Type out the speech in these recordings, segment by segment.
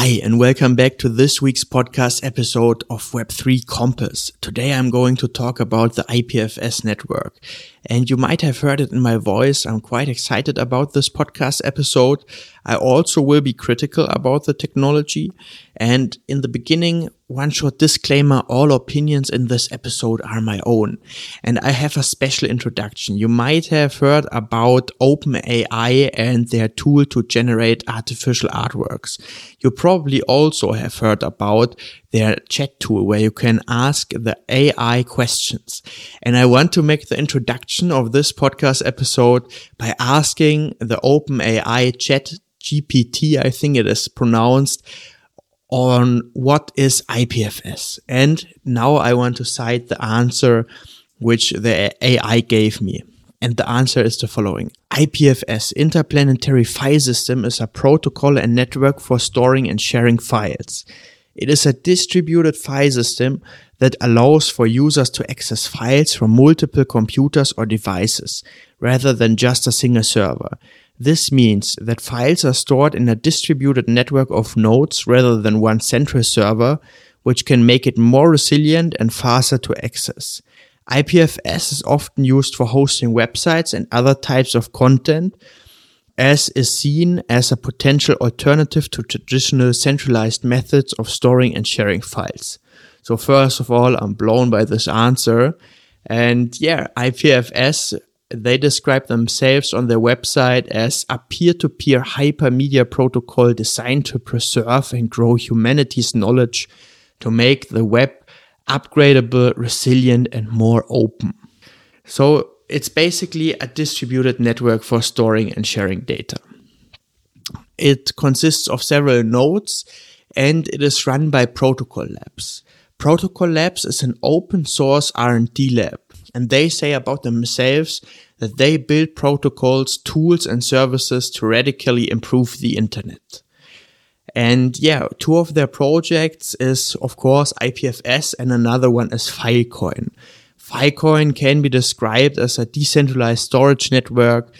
Hi, and welcome back to this week's podcast episode of Web3 Compass. Today I'm going to talk about the IPFS network. And you might have heard it in my voice. I'm quite excited about this podcast episode. I also will be critical about the technology. And in the beginning, one short disclaimer, all opinions in this episode are my own. And I have a special introduction. You might have heard about OpenAI and their tool to generate artificial artworks. You probably also have heard about their chat tool where you can ask the AI questions. And I want to make the introduction of this podcast episode by asking the OpenAI chat GPT, I think it is pronounced, on what is IPFS. And now I want to cite the answer which the AI gave me. And the answer is the following. IPFS, Interplanetary File System, is a protocol and network for storing and sharing files. It is a distributed file system that allows for users to access files from multiple computers or devices, rather than just a single server. This means that files are stored in a distributed network of nodes rather than one central server, which can make it more resilient and faster to access. IPFS is often used for hosting websites and other types of content, as is seen as a potential alternative to traditional centralized methods of storing and sharing files. So first of all, I'm blown by this answer. And yeah, IPFS they describe themselves on their website as a peer-to-peer hypermedia protocol designed to preserve and grow humanity's knowledge to make the web upgradable, resilient, and more open. So it's basically a distributed network for storing and sharing data. It consists of several nodes and it is run by Protocol Labs. Protocol Labs is an open source R&D lab and they say about themselves that they build protocols, tools, and services to radically improve the internet. And yeah, two of their projects is, of course, IPFS and another one is Filecoin. Filecoin can be described as a decentralized storage network.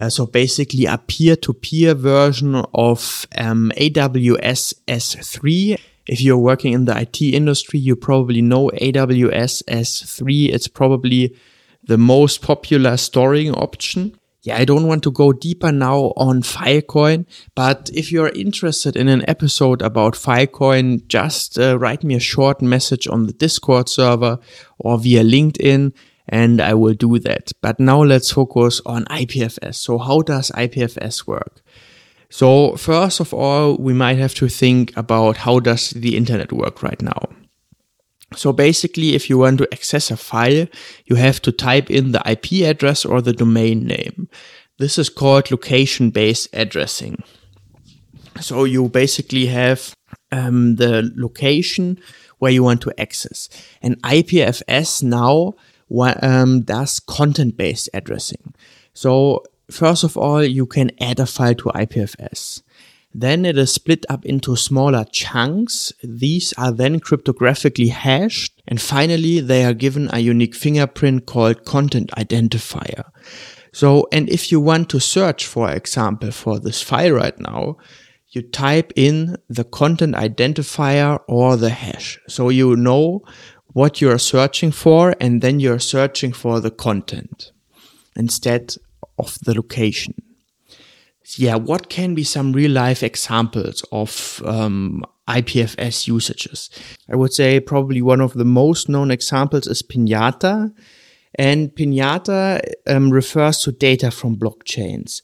Uh, so basically a peer-to-peer version of um, AWS S3 if you're working in the IT industry, you probably know AWS S3. It's probably the most popular storing option. Yeah, I don't want to go deeper now on Filecoin, but if you're interested in an episode about Filecoin, just uh, write me a short message on the Discord server or via LinkedIn and I will do that. But now let's focus on IPFS. So how does IPFS work? So first of all, we might have to think about how does the internet work right now. So basically, if you want to access a file, you have to type in the IP address or the domain name. This is called location-based addressing. So you basically have um, the location where you want to access. And IPFS now um, does content-based addressing. So First of all, you can add a file to IPFS. Then it is split up into smaller chunks. These are then cryptographically hashed. And finally, they are given a unique fingerprint called content identifier. So, and if you want to search, for example, for this file right now, you type in the content identifier or the hash. So you know what you're searching for and then you're searching for the content instead of the location. Yeah, what can be some real life examples of um, IPFS usages? I would say probably one of the most known examples is Pinata. And Pinata um, refers to data from blockchains.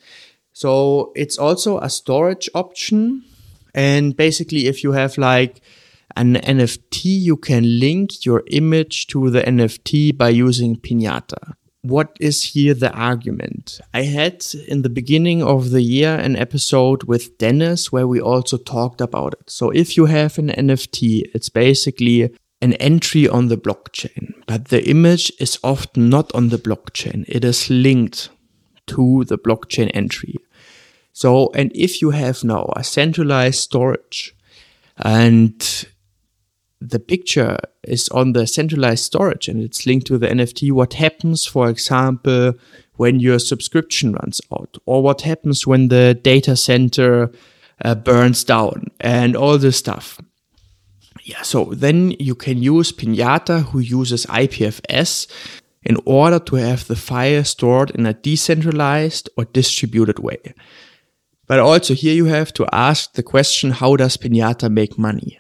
So it's also a storage option. And basically, if you have like an NFT, you can link your image to the NFT by using Pinata what is here the argument? I had in the beginning of the year an episode with Dennis where we also talked about it. So if you have an NFT, it's basically an entry on the blockchain, but the image is often not on the blockchain. It is linked to the blockchain entry. So, and if you have now a centralized storage and the picture is on the centralized storage and it's linked to the NFT, what happens, for example, when your subscription runs out, or what happens when the data center uh, burns down and all this stuff. Yeah, so then you can use Pinata who uses IPFS in order to have the file stored in a decentralized or distributed way. But also here you have to ask the question, how does Pinata make money?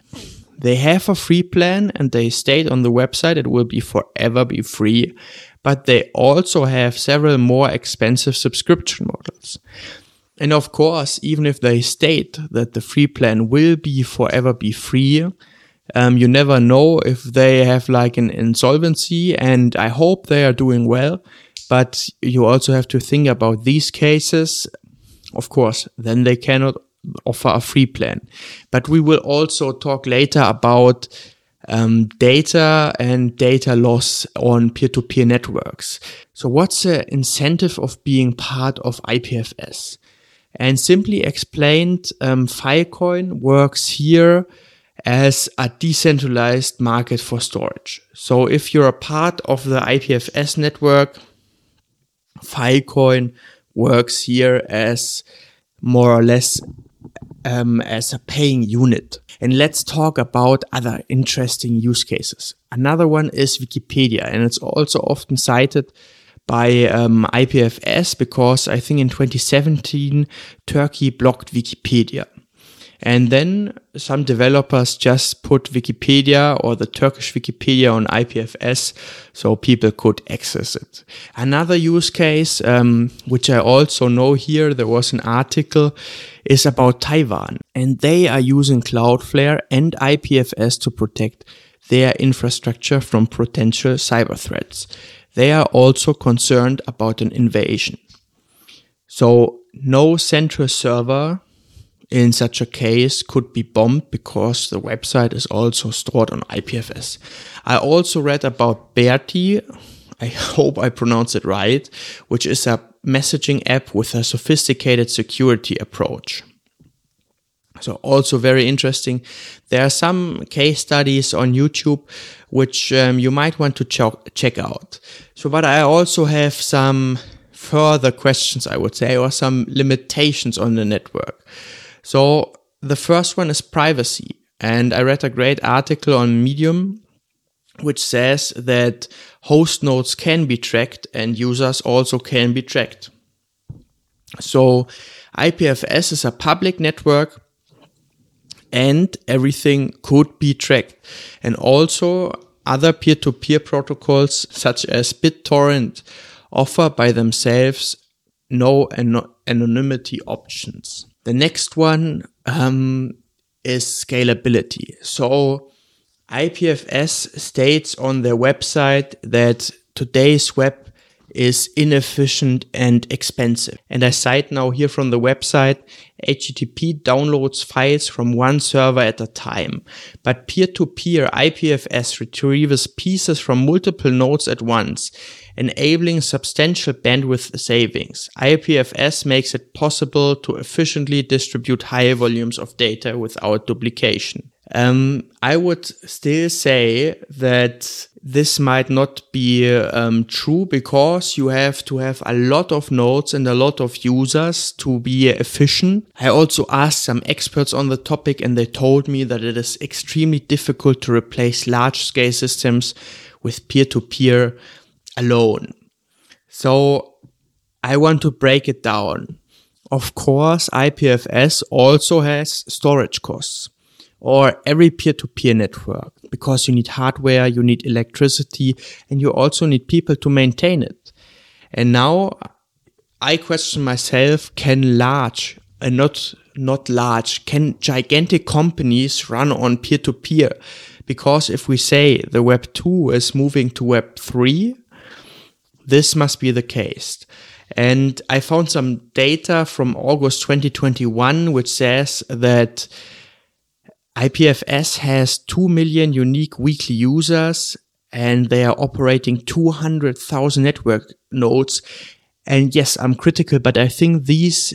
They have a free plan and they state on the website it will be forever be free, but they also have several more expensive subscription models. And of course, even if they state that the free plan will be forever be free, um, you never know if they have like an insolvency and I hope they are doing well. But you also have to think about these cases. Of course, then they cannot offer a free plan. But we will also talk later about um, data and data loss on peer-to-peer networks. So what's the incentive of being part of IPFS? And simply explained, um, Filecoin works here as a decentralized market for storage. So if you're a part of the IPFS network, Filecoin works here as more or less um, as a paying unit. And let's talk about other interesting use cases. Another one is Wikipedia, and it's also often cited by um, IPFS because I think in 2017 Turkey blocked Wikipedia. And then some developers just put Wikipedia or the Turkish Wikipedia on IPFS so people could access it. Another use case, um, which I also know here, there was an article, is about Taiwan. And they are using Cloudflare and IPFS to protect their infrastructure from potential cyber threats. They are also concerned about an invasion. So no central server in such a case could be bombed because the website is also stored on IPFS. I also read about Berty. I hope I pronounce it right, which is a messaging app with a sophisticated security approach. So also very interesting. There are some case studies on YouTube which um, you might want to ch- check out. So, but I also have some further questions, I would say, or some limitations on the network. So the first one is privacy. And I read a great article on Medium which says that host nodes can be tracked and users also can be tracked. So IPFS is a public network and everything could be tracked. And also other peer-to-peer protocols such as BitTorrent offer by themselves no anonymity options. The next one um, is scalability. So IPFS states on their website that today's web is inefficient and expensive. And I cite now here from the website, HTTP downloads files from one server at a time, but peer-to-peer IPFS retrieves pieces from multiple nodes at once enabling substantial bandwidth savings. IPFS makes it possible to efficiently distribute high volumes of data without duplication. Um, I would still say that this might not be um, true because you have to have a lot of nodes and a lot of users to be efficient. I also asked some experts on the topic and they told me that it is extremely difficult to replace large scale systems with peer to peer alone. So I want to break it down. Of course, IPFS also has storage costs or every peer-to-peer network because you need hardware, you need electricity, and you also need people to maintain it. And now I question myself, can large and not, not large, can gigantic companies run on peer-to-peer? Because if we say the web 2 is moving to web 3, this must be the case. And I found some data from August 2021, which says that IPFS has 2 million unique weekly users and they are operating 200,000 network nodes. And yes, I'm critical, but I think these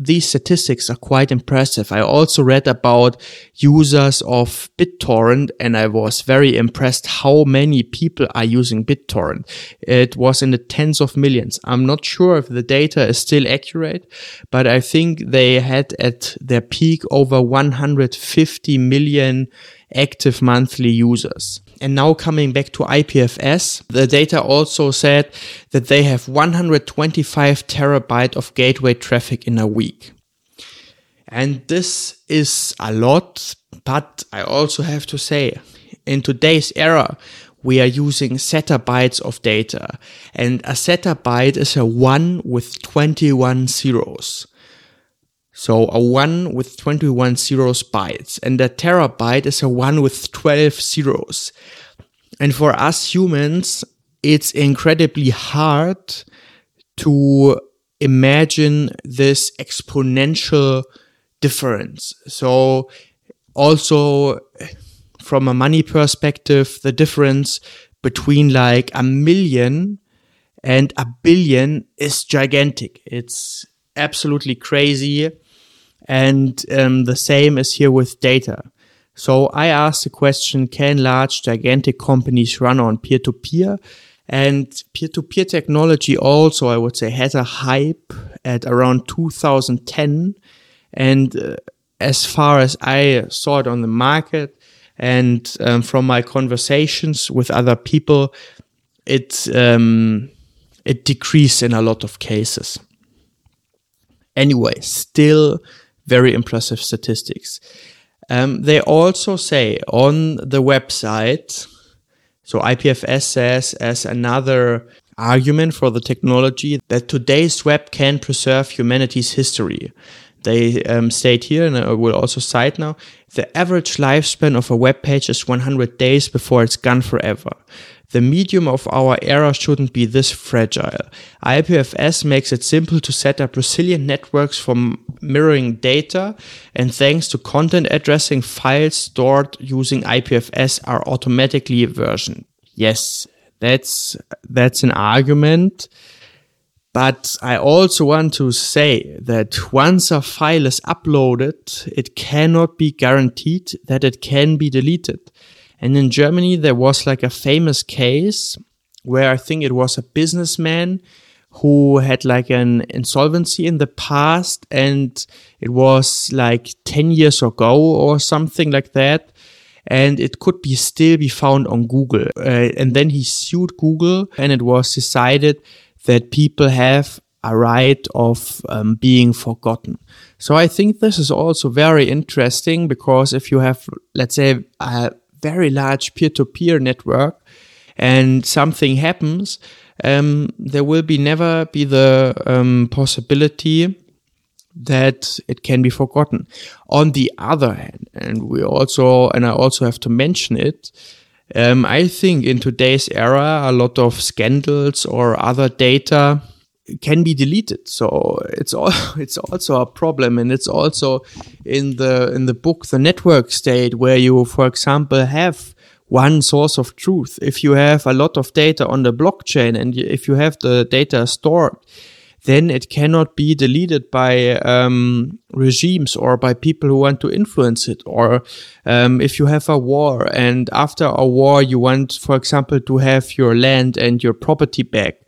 these statistics are quite impressive. I also read about users of BitTorrent and I was very impressed how many people are using BitTorrent. It was in the tens of millions. I'm not sure if the data is still accurate, but I think they had at their peak over 150 million active monthly users. And now coming back to IPFS, the data also said that they have 125 terabyte of gateway traffic in a week. And this is a lot, but I also have to say, in today's era, we are using zettabytes of data. And a zettabyte is a one with 21 zeros. So a 1 with 21 zeros bytes and a terabyte is a 1 with 12 zeros. And for us humans, it's incredibly hard to imagine this exponential difference. So also from a money perspective, the difference between like a million and a billion is gigantic. It's absolutely crazy. And um, the same is here with data. So I asked the question, can large gigantic companies run on peer to peer? And peer to peer technology also, I would say, had a hype at around 2010. And uh, as far as I saw it on the market and um, from my conversations with other people, it, um, it decreased in a lot of cases. Anyway, still very impressive statistics. Um, they also say on the website, so IPFS says as another argument for the technology that today's web can preserve humanity's history. They um, state here, and I will also cite now, the average lifespan of a web page is 100 days before it's gone forever. The medium of our era shouldn't be this fragile. IPFS makes it simple to set up resilient networks for mirroring data, and thanks to content addressing, files stored using IPFS are automatically versioned. Yes, that's that's an argument. But I also want to say that once a file is uploaded, it cannot be guaranteed that it can be deleted. And in Germany, there was like a famous case where I think it was a businessman who had like an insolvency in the past and it was like 10 years ago or something like that. And it could be still be found on Google. Uh, and then he sued Google and it was decided that people have a right of um, being forgotten. So I think this is also very interesting because if you have, let's say, a very large peer-to-peer network and something happens, um, there will be never be the um, possibility that it can be forgotten. On the other hand, and we also, and I also have to mention it, um, I think in today's era, a lot of scandals or other data can be deleted. So it's all it's also a problem, and it's also in the in the book the network state where you, for example, have one source of truth. If you have a lot of data on the blockchain and if you have the data stored, then it cannot be deleted by um, regimes or by people who want to influence it. Or um, if you have a war and after a war you want, for example, to have your land and your property back,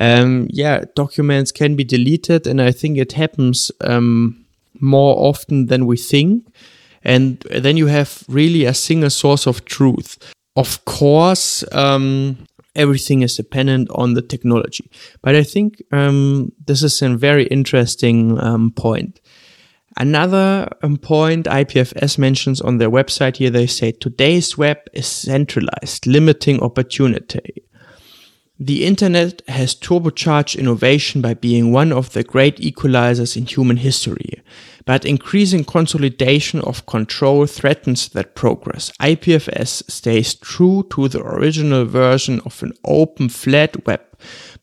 um, yeah, documents can be deleted, and I think it happens um, more often than we think. And then you have really a single source of truth. Of course, um, everything is dependent on the technology, but I think um, this is a very interesting um, point. Another um, point IPFS mentions on their website here, they say today's web is centralized, limiting opportunity. The internet has turbocharged innovation by being one of the great equalizers in human history, but increasing consolidation of control threatens that progress. IPFS stays true to the original version of an open flat web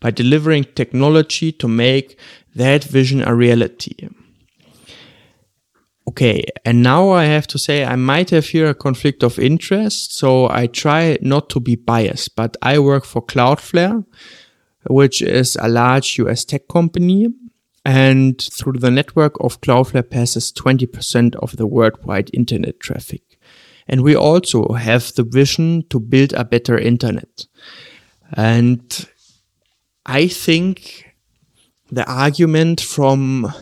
by delivering technology to make that vision a reality. Okay, and now I have to say I might have here a conflict of interest, so I try not to be biased, but I work for Cloudflare, which is a large US tech company. and through the network of Cloudflare passes 20% of the worldwide internet traffic. And we also have the vision to build a better internet. And I think the argument from,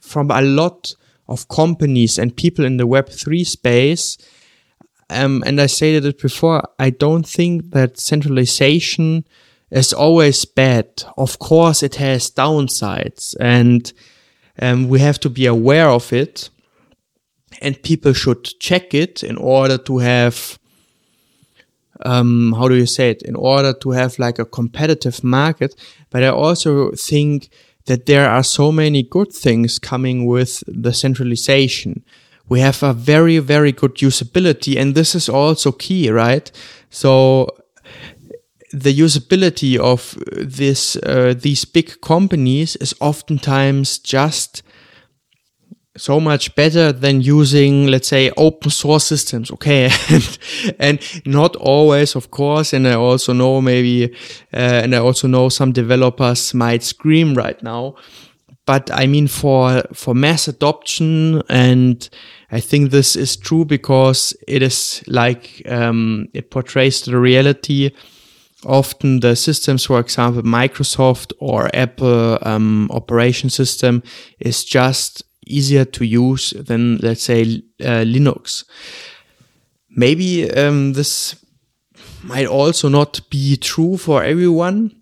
from a lot of companies and people in the Web3 space, um, and I stated it before, I don't think that centralization is always bad. Of course, it has downsides and um, we have to be aware of it and people should check it in order to have um, how do you say it? In order to have like a competitive market. But i also think that there are so many good things coming with the centralization. We have a very very good usability and this is also key right? So the usability of this uh, these big companies is oftentimes just so much better than using let's say open source systems okay? And, and not always of course and i also know maybe uh, and i also know some developers might scream right now. But i mean for for mass adoption and i think this is true because it is like um, it portrays the reality often the systems, for example, Microsoft or Apple um, operation system is just easier to use than, let's say, uh, Linux. Maybe um, this might also not be true for everyone,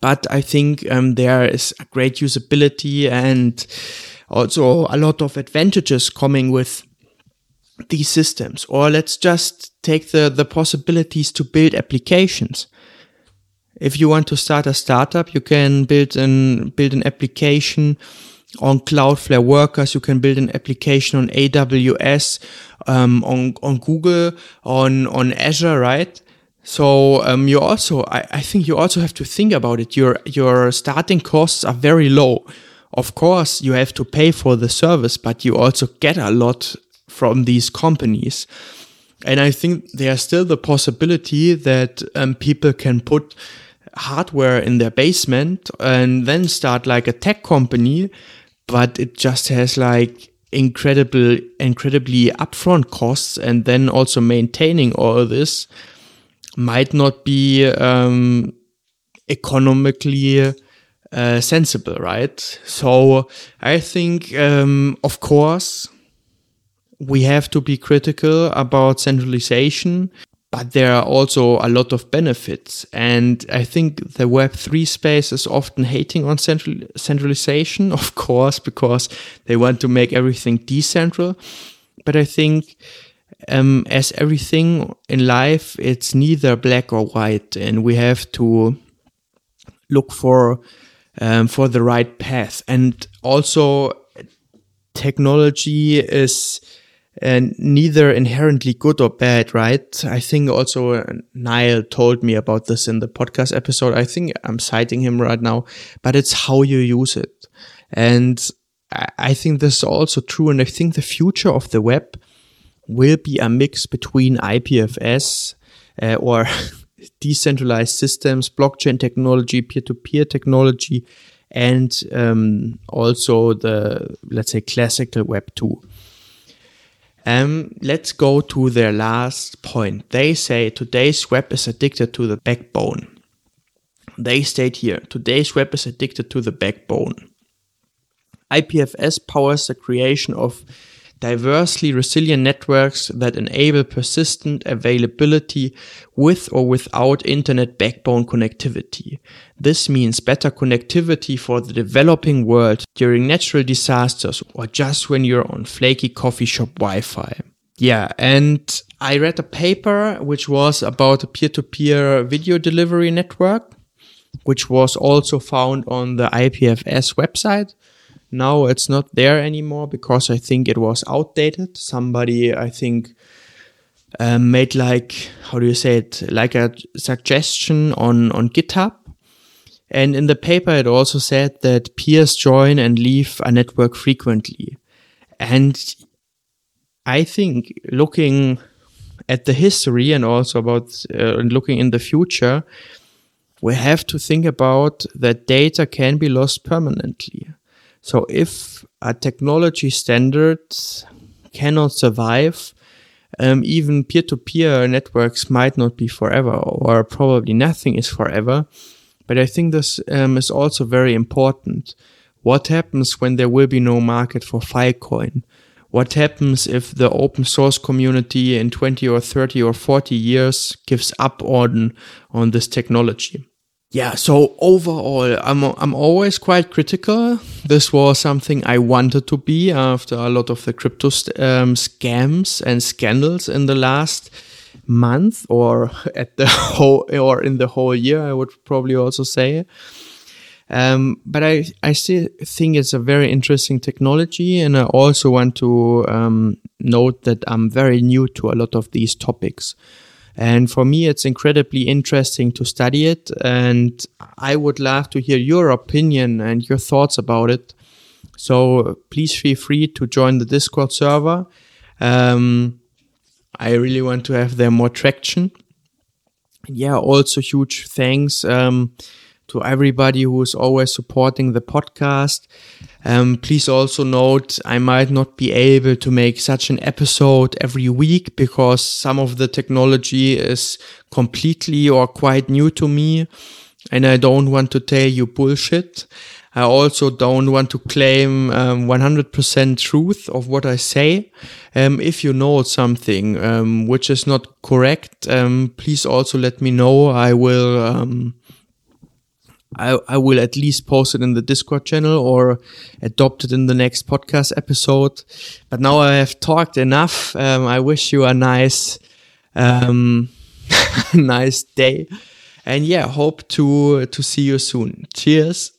but I think um, there is a great usability and also a lot of advantages coming with these systems. Or let's just take the, the possibilities to build applications. If you want to start a startup, you can build an, build an application on Cloudflare Workers. You can build an application on AWS, um, on, on Google, on, on Azure, right? So um, you also, I, I think you also have to think about it. Your your starting costs are very low. Of course, you have to pay for the service, but you also get a lot from these companies. And I think there's still the possibility that um, people can put hardware in their basement and then start like a tech company, but it just has like incredible, incredibly upfront costs, and then also maintaining all this might not be um, economically uh, sensible, right? So I think, um, of course, we have to be critical about centralization, but there are also a lot of benefits. And I think the Web3 space is often hating on central centralization, of course, because they want to make everything decentral. But I think um, as everything in life, it's neither black or white, and we have to look for um, for the right path. And also, technology is and neither inherently good or bad, right? I think also uh, Niall told me about this in the podcast episode. I think I'm citing him right now, but it's how you use it. And I think this is also true. And I think the future of the web will be a mix between IPFS uh, or decentralized systems, blockchain technology, peer to peer technology, and um, also the, let's say, classical web too. Um, let's go to their last point. They say today's web is addicted to the backbone. They state here today's web is addicted to the backbone. IPFS powers the creation of diversely resilient networks that enable persistent availability with or without internet backbone connectivity. This means better connectivity for the developing world during natural disasters or just when you're on flaky coffee shop Wi-Fi. Yeah, and I read a paper which was about a peer-to-peer video delivery network, which was also found on the IPFS website. Now it's not there anymore because I think it was outdated. Somebody, I think, um, made like how do you say it, like a suggestion on on GitHub. And in the paper, it also said that peers join and leave a network frequently. And I think looking at the history and also about uh, looking in the future, we have to think about that data can be lost permanently. So if a technology standard cannot survive, um, even peer-to-peer networks might not be forever, or probably nothing is forever. But I think this um, is also very important. What happens when there will be no market for Filecoin? What happens if the open source community in 20 or 30 or 40 years gives up on, on this technology? Yeah, so overall, I'm, I'm always quite critical. This was something I wanted to be after a lot of the crypto um, scams and scandals in the last month or at the whole, or in the whole year, I would probably also say. Um, but I, I still think it's a very interesting technology. And I also want to um, note that I'm very new to a lot of these topics. And for me, it's incredibly interesting to study it. And I would love to hear your opinion and your thoughts about it. So please feel free to join the Discord server. Um, I really want to have there more traction. Yeah, also huge thanks. Um, to everybody who is always supporting the podcast. Um, please also note I might not be able to make such an episode every week because some of the technology is completely or quite new to me and I don't want to tell you bullshit. I also don't want to claim um, 100% truth of what I say. Um, if you know something um, which is not correct, um, please also let me know. I will um, I, I will at least post it in the Discord channel or adopt it in the next podcast episode. But now I have talked enough. Um, I wish you a nice, um, nice day. And yeah, hope to, to see you soon. Cheers.